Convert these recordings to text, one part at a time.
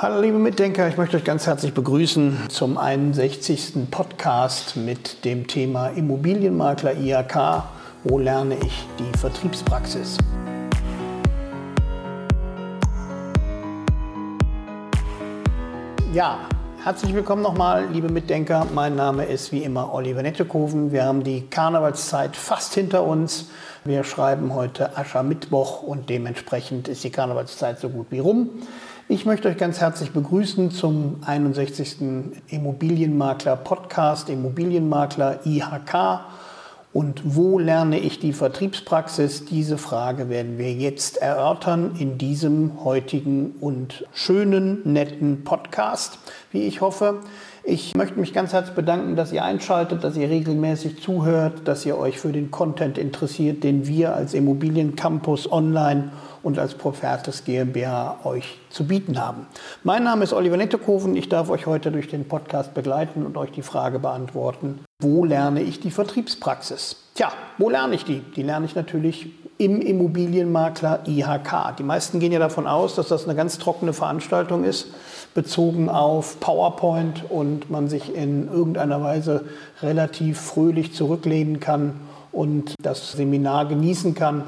Hallo liebe Mitdenker, ich möchte euch ganz herzlich begrüßen zum 61. Podcast mit dem Thema Immobilienmakler IHK. Wo lerne ich die Vertriebspraxis? Ja, herzlich willkommen nochmal, liebe Mitdenker. Mein Name ist wie immer Oliver Nettekoven. Wir haben die Karnevalszeit fast hinter uns. Wir schreiben heute Aschermittwoch und dementsprechend ist die Karnevalszeit so gut wie rum. Ich möchte euch ganz herzlich begrüßen zum 61. Immobilienmakler Podcast, Immobilienmakler IHK. Und wo lerne ich die Vertriebspraxis? Diese Frage werden wir jetzt erörtern in diesem heutigen und schönen, netten Podcast, wie ich hoffe. Ich möchte mich ganz herzlich bedanken, dass ihr einschaltet, dass ihr regelmäßig zuhört, dass ihr euch für den Content interessiert, den wir als Immobiliencampus online und als Profertes GmbH euch zu bieten haben. Mein Name ist Oliver Nettekoven. Ich darf euch heute durch den Podcast begleiten und euch die Frage beantworten, wo lerne ich die Vertriebspraxis? Tja, wo lerne ich die? Die lerne ich natürlich im Immobilienmakler IHK. Die meisten gehen ja davon aus, dass das eine ganz trockene Veranstaltung ist, bezogen auf PowerPoint und man sich in irgendeiner Weise relativ fröhlich zurücklehnen kann und das Seminar genießen kann.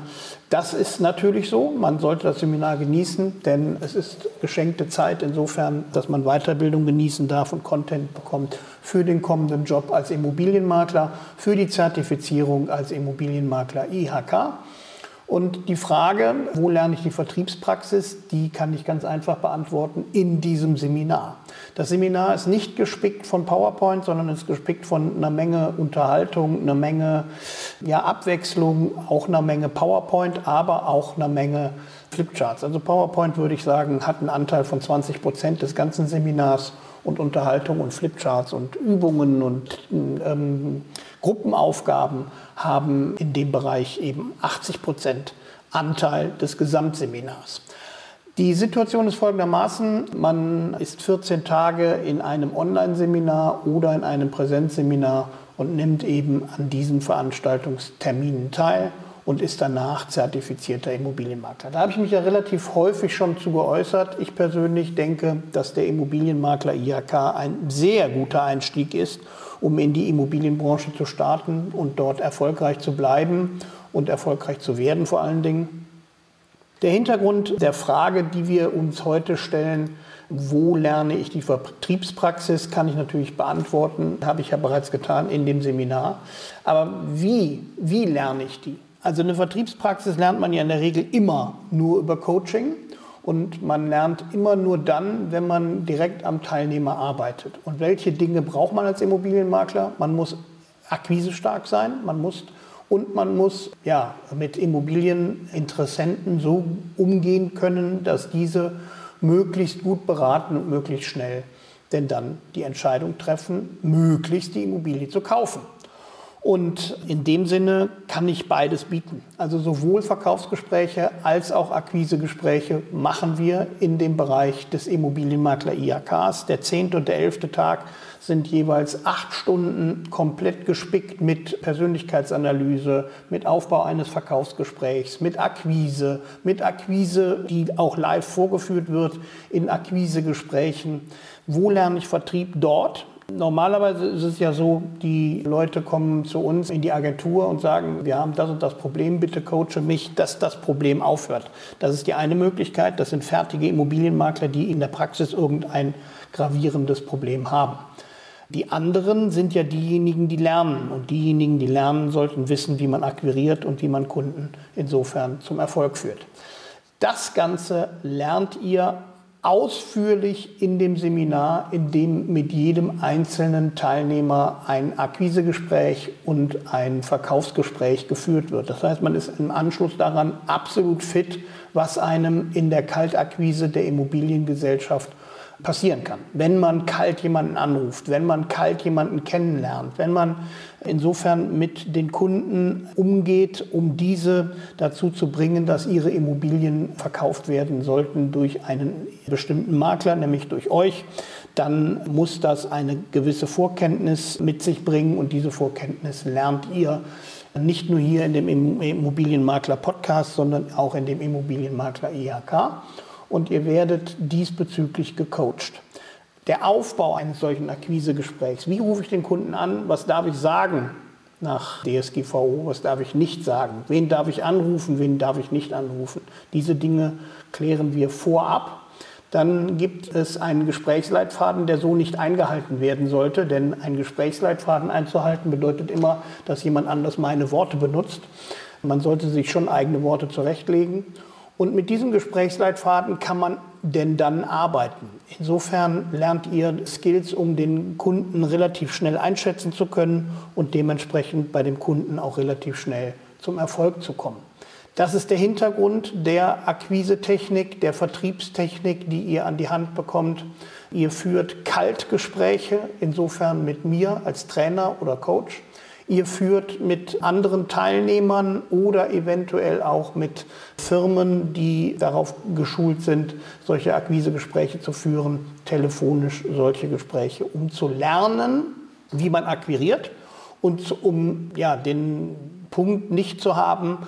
Das ist natürlich so. Man sollte das Seminar genießen, denn es ist geschenkte Zeit insofern, dass man Weiterbildung genießen darf und Content bekommt für den kommenden Job als Immobilienmakler, für die Zertifizierung als Immobilienmakler IHK. Und die Frage, wo lerne ich die Vertriebspraxis, die kann ich ganz einfach beantworten in diesem Seminar. Das Seminar ist nicht gespickt von PowerPoint, sondern ist gespickt von einer Menge Unterhaltung, einer Menge ja, Abwechslung, auch einer Menge PowerPoint, aber auch einer Menge Flipcharts. Also PowerPoint würde ich sagen, hat einen Anteil von 20 Prozent des ganzen Seminars und Unterhaltung und Flipcharts und Übungen und ähm, Gruppenaufgaben haben in dem Bereich eben 80 Prozent Anteil des Gesamtseminars. Die Situation ist folgendermaßen, man ist 14 Tage in einem Online-Seminar oder in einem Präsenzseminar und nimmt eben an diesen Veranstaltungsterminen teil und ist danach zertifizierter Immobilienmakler. Da habe ich mich ja relativ häufig schon zu geäußert. Ich persönlich denke, dass der Immobilienmakler IHK ein sehr guter Einstieg ist, um in die Immobilienbranche zu starten und dort erfolgreich zu bleiben und erfolgreich zu werden vor allen Dingen. Der Hintergrund der Frage, die wir uns heute stellen, wo lerne ich die Vertriebspraxis, kann ich natürlich beantworten, habe ich ja bereits getan in dem Seminar. Aber wie, wie lerne ich die? Also eine Vertriebspraxis lernt man ja in der Regel immer nur über Coaching und man lernt immer nur dann, wenn man direkt am Teilnehmer arbeitet. Und welche Dinge braucht man als Immobilienmakler? Man muss akquisestark sein, man muss und man muss ja, mit Immobilieninteressenten so umgehen können, dass diese möglichst gut beraten und möglichst schnell denn dann die Entscheidung treffen, möglichst die Immobilie zu kaufen. Und in dem Sinne kann ich beides bieten. Also sowohl Verkaufsgespräche als auch Akquisegespräche machen wir in dem Bereich des Immobilienmakler IAKs. Der zehnte und der elfte Tag sind jeweils acht Stunden komplett gespickt mit Persönlichkeitsanalyse, mit Aufbau eines Verkaufsgesprächs, mit Akquise, mit Akquise, die auch live vorgeführt wird in Akquisegesprächen. Wo lerne ich Vertrieb? Dort, Normalerweise ist es ja so, die Leute kommen zu uns in die Agentur und sagen, wir haben das und das Problem, bitte coache mich, dass das Problem aufhört. Das ist die eine Möglichkeit. Das sind fertige Immobilienmakler, die in der Praxis irgendein gravierendes Problem haben. Die anderen sind ja diejenigen, die lernen. Und diejenigen, die lernen, sollten wissen, wie man akquiriert und wie man Kunden insofern zum Erfolg führt. Das Ganze lernt ihr ausführlich in dem Seminar, in dem mit jedem einzelnen Teilnehmer ein Akquisegespräch und ein Verkaufsgespräch geführt wird. Das heißt, man ist im Anschluss daran absolut fit, was einem in der Kaltakquise der Immobiliengesellschaft passieren kann. Wenn man kalt jemanden anruft, wenn man kalt jemanden kennenlernt, wenn man insofern mit den Kunden umgeht, um diese dazu zu bringen, dass ihre Immobilien verkauft werden sollten durch einen bestimmten Makler, nämlich durch euch, dann muss das eine gewisse Vorkenntnis mit sich bringen und diese Vorkenntnis lernt ihr nicht nur hier in dem Immobilienmakler Podcast, sondern auch in dem Immobilienmakler IHK. Und ihr werdet diesbezüglich gecoacht. Der Aufbau eines solchen Akquisegesprächs, wie rufe ich den Kunden an, was darf ich sagen nach DSGVO, was darf ich nicht sagen, wen darf ich anrufen, wen darf ich nicht anrufen. Diese Dinge klären wir vorab dann gibt es einen Gesprächsleitfaden, der so nicht eingehalten werden sollte. Denn ein Gesprächsleitfaden einzuhalten bedeutet immer, dass jemand anders meine Worte benutzt. Man sollte sich schon eigene Worte zurechtlegen. Und mit diesem Gesprächsleitfaden kann man denn dann arbeiten. Insofern lernt ihr Skills, um den Kunden relativ schnell einschätzen zu können und dementsprechend bei dem Kunden auch relativ schnell zum Erfolg zu kommen. Das ist der Hintergrund der Akquisetechnik, der Vertriebstechnik, die ihr an die Hand bekommt. Ihr führt Kaltgespräche, insofern mit mir als Trainer oder Coach. Ihr führt mit anderen Teilnehmern oder eventuell auch mit Firmen, die darauf geschult sind, solche Akquisegespräche zu führen, telefonisch solche Gespräche, um zu lernen, wie man akquiriert und um ja, den Punkt nicht zu haben,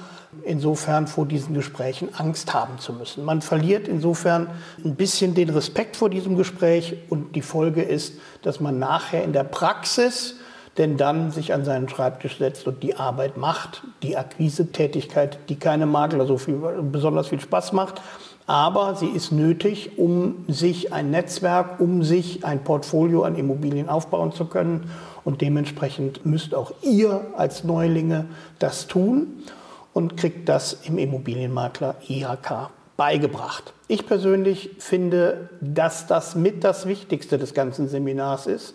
insofern vor diesen Gesprächen Angst haben zu müssen. Man verliert insofern ein bisschen den Respekt vor diesem Gespräch und die Folge ist, dass man nachher in der Praxis denn dann sich an seinen Schreibtisch setzt und die Arbeit macht, die Akquise-Tätigkeit, die keine Makler so viel, besonders viel Spaß macht, aber sie ist nötig, um sich ein Netzwerk, um sich ein Portfolio an Immobilien aufbauen zu können. Und dementsprechend müsst auch ihr als Neulinge das tun und kriegt das im Immobilienmakler IHK beigebracht. Ich persönlich finde, dass das mit das Wichtigste des ganzen Seminars ist,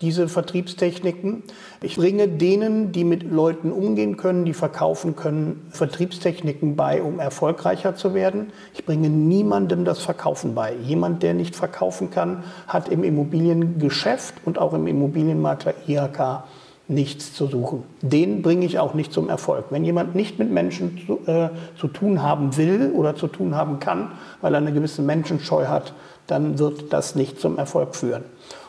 diese Vertriebstechniken. Ich bringe denen, die mit Leuten umgehen können, die verkaufen können, Vertriebstechniken bei, um erfolgreicher zu werden. Ich bringe niemandem das Verkaufen bei. Jemand, der nicht verkaufen kann, hat im Immobiliengeschäft und auch im Immobilienmakler IHK nichts zu suchen. Den bringe ich auch nicht zum Erfolg. Wenn jemand nicht mit Menschen zu, äh, zu, tun haben will oder zu tun haben kann, weil er eine gewisse Menschenscheu hat, dann wird das nicht zum Erfolg führen.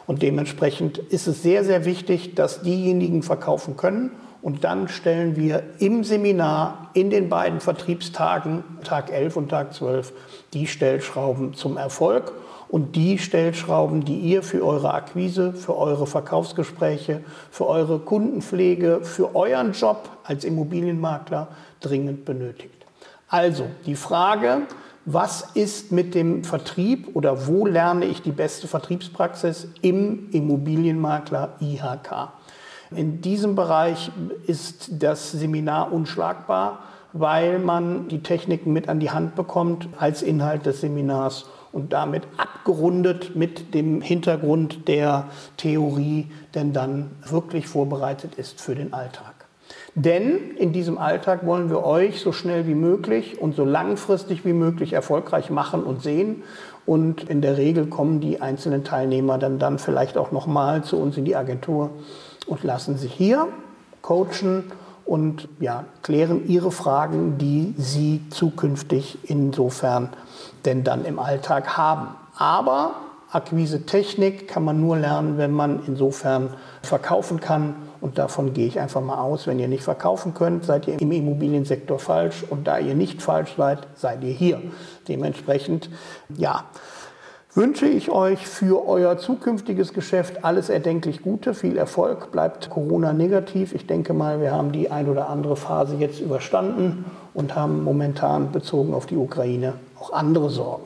Und dementsprechend ist es sehr, sehr wichtig, dass diejenigen verkaufen können. Und dann stellen wir im Seminar in den beiden Vertriebstagen, Tag 11 und Tag 12, die Stellschrauben zum Erfolg und die Stellschrauben, die ihr für eure Akquise, für eure Verkaufsgespräche, für eure Kundenpflege, für euren Job als Immobilienmakler dringend benötigt. Also die Frage, was ist mit dem Vertrieb oder wo lerne ich die beste Vertriebspraxis im Immobilienmakler IHK? In diesem Bereich ist das Seminar unschlagbar, weil man die Techniken mit an die Hand bekommt als Inhalt des Seminars und damit abgerundet mit dem Hintergrund der Theorie, denn dann wirklich vorbereitet ist für den Alltag. Denn in diesem Alltag wollen wir euch so schnell wie möglich und so langfristig wie möglich erfolgreich machen und sehen. Und in der Regel kommen die einzelnen Teilnehmer dann, dann vielleicht auch nochmal zu uns in die Agentur und lassen sich hier coachen und ja, klären ihre Fragen, die sie zukünftig insofern denn dann im Alltag haben. Aber Akquise-Technik kann man nur lernen, wenn man insofern verkaufen kann. Und davon gehe ich einfach mal aus. Wenn ihr nicht verkaufen könnt, seid ihr im Immobiliensektor falsch. Und da ihr nicht falsch seid, seid ihr hier. Dementsprechend, ja, wünsche ich euch für euer zukünftiges Geschäft alles erdenklich Gute, viel Erfolg. Bleibt Corona negativ. Ich denke mal, wir haben die ein oder andere Phase jetzt überstanden und haben momentan bezogen auf die Ukraine auch andere Sorgen.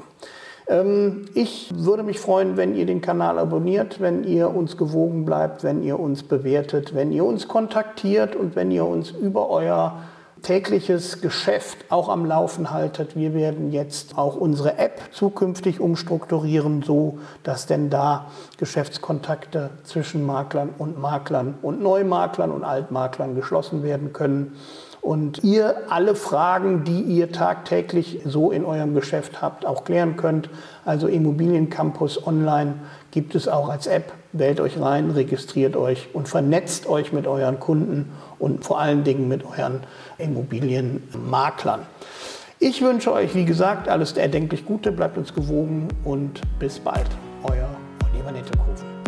Ähm, ich würde mich freuen, wenn ihr den Kanal abonniert, wenn ihr uns gewogen bleibt, wenn ihr uns bewertet, wenn ihr uns kontaktiert und wenn ihr uns über euer tägliches Geschäft auch am Laufen haltet. Wir werden jetzt auch unsere App zukünftig umstrukturieren, so dass denn da Geschäftskontakte zwischen Maklern und Maklern und Neumaklern und Altmaklern geschlossen werden können und ihr alle Fragen, die ihr tagtäglich so in eurem Geschäft habt, auch klären könnt. Also Immobiliencampus Online gibt es auch als App. Wählt euch rein, registriert euch und vernetzt euch mit euren Kunden und vor allen Dingen mit euren Immobilienmaklern. Ich wünsche euch, wie gesagt, alles erdenklich Gute, bleibt uns gewogen und bis bald. Euer Oliver Nettekofen.